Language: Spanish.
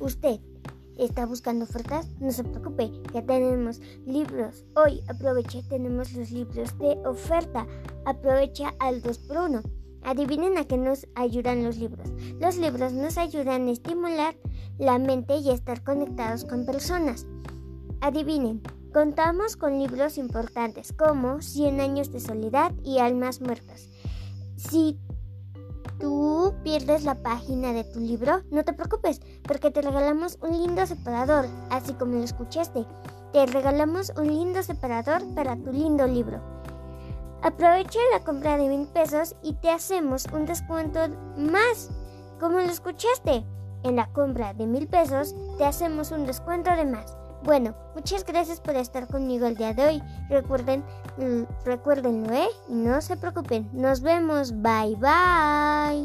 usted está buscando ofertas, no se preocupe, ya tenemos libros. Hoy aproveche, tenemos los libros de oferta. Aprovecha al 2 por 1 Adivinen a qué nos ayudan los libros. Los libros nos ayudan a estimular la mente y a estar conectados con personas. Adivinen, contamos con libros importantes como 100 años de soledad y Almas muertas. Si tú pierdes la página de tu libro, no te preocupes, porque te regalamos un lindo separador, así como lo escuchaste. Te regalamos un lindo separador para tu lindo libro. Aprovecha la compra de mil pesos y te hacemos un descuento más. Como lo escuchaste, en la compra de mil pesos te hacemos un descuento de más. Bueno, muchas gracias por estar conmigo el día de hoy. Recuerden, recuérdenlo, ¿eh? Y no se preocupen. Nos vemos. Bye bye.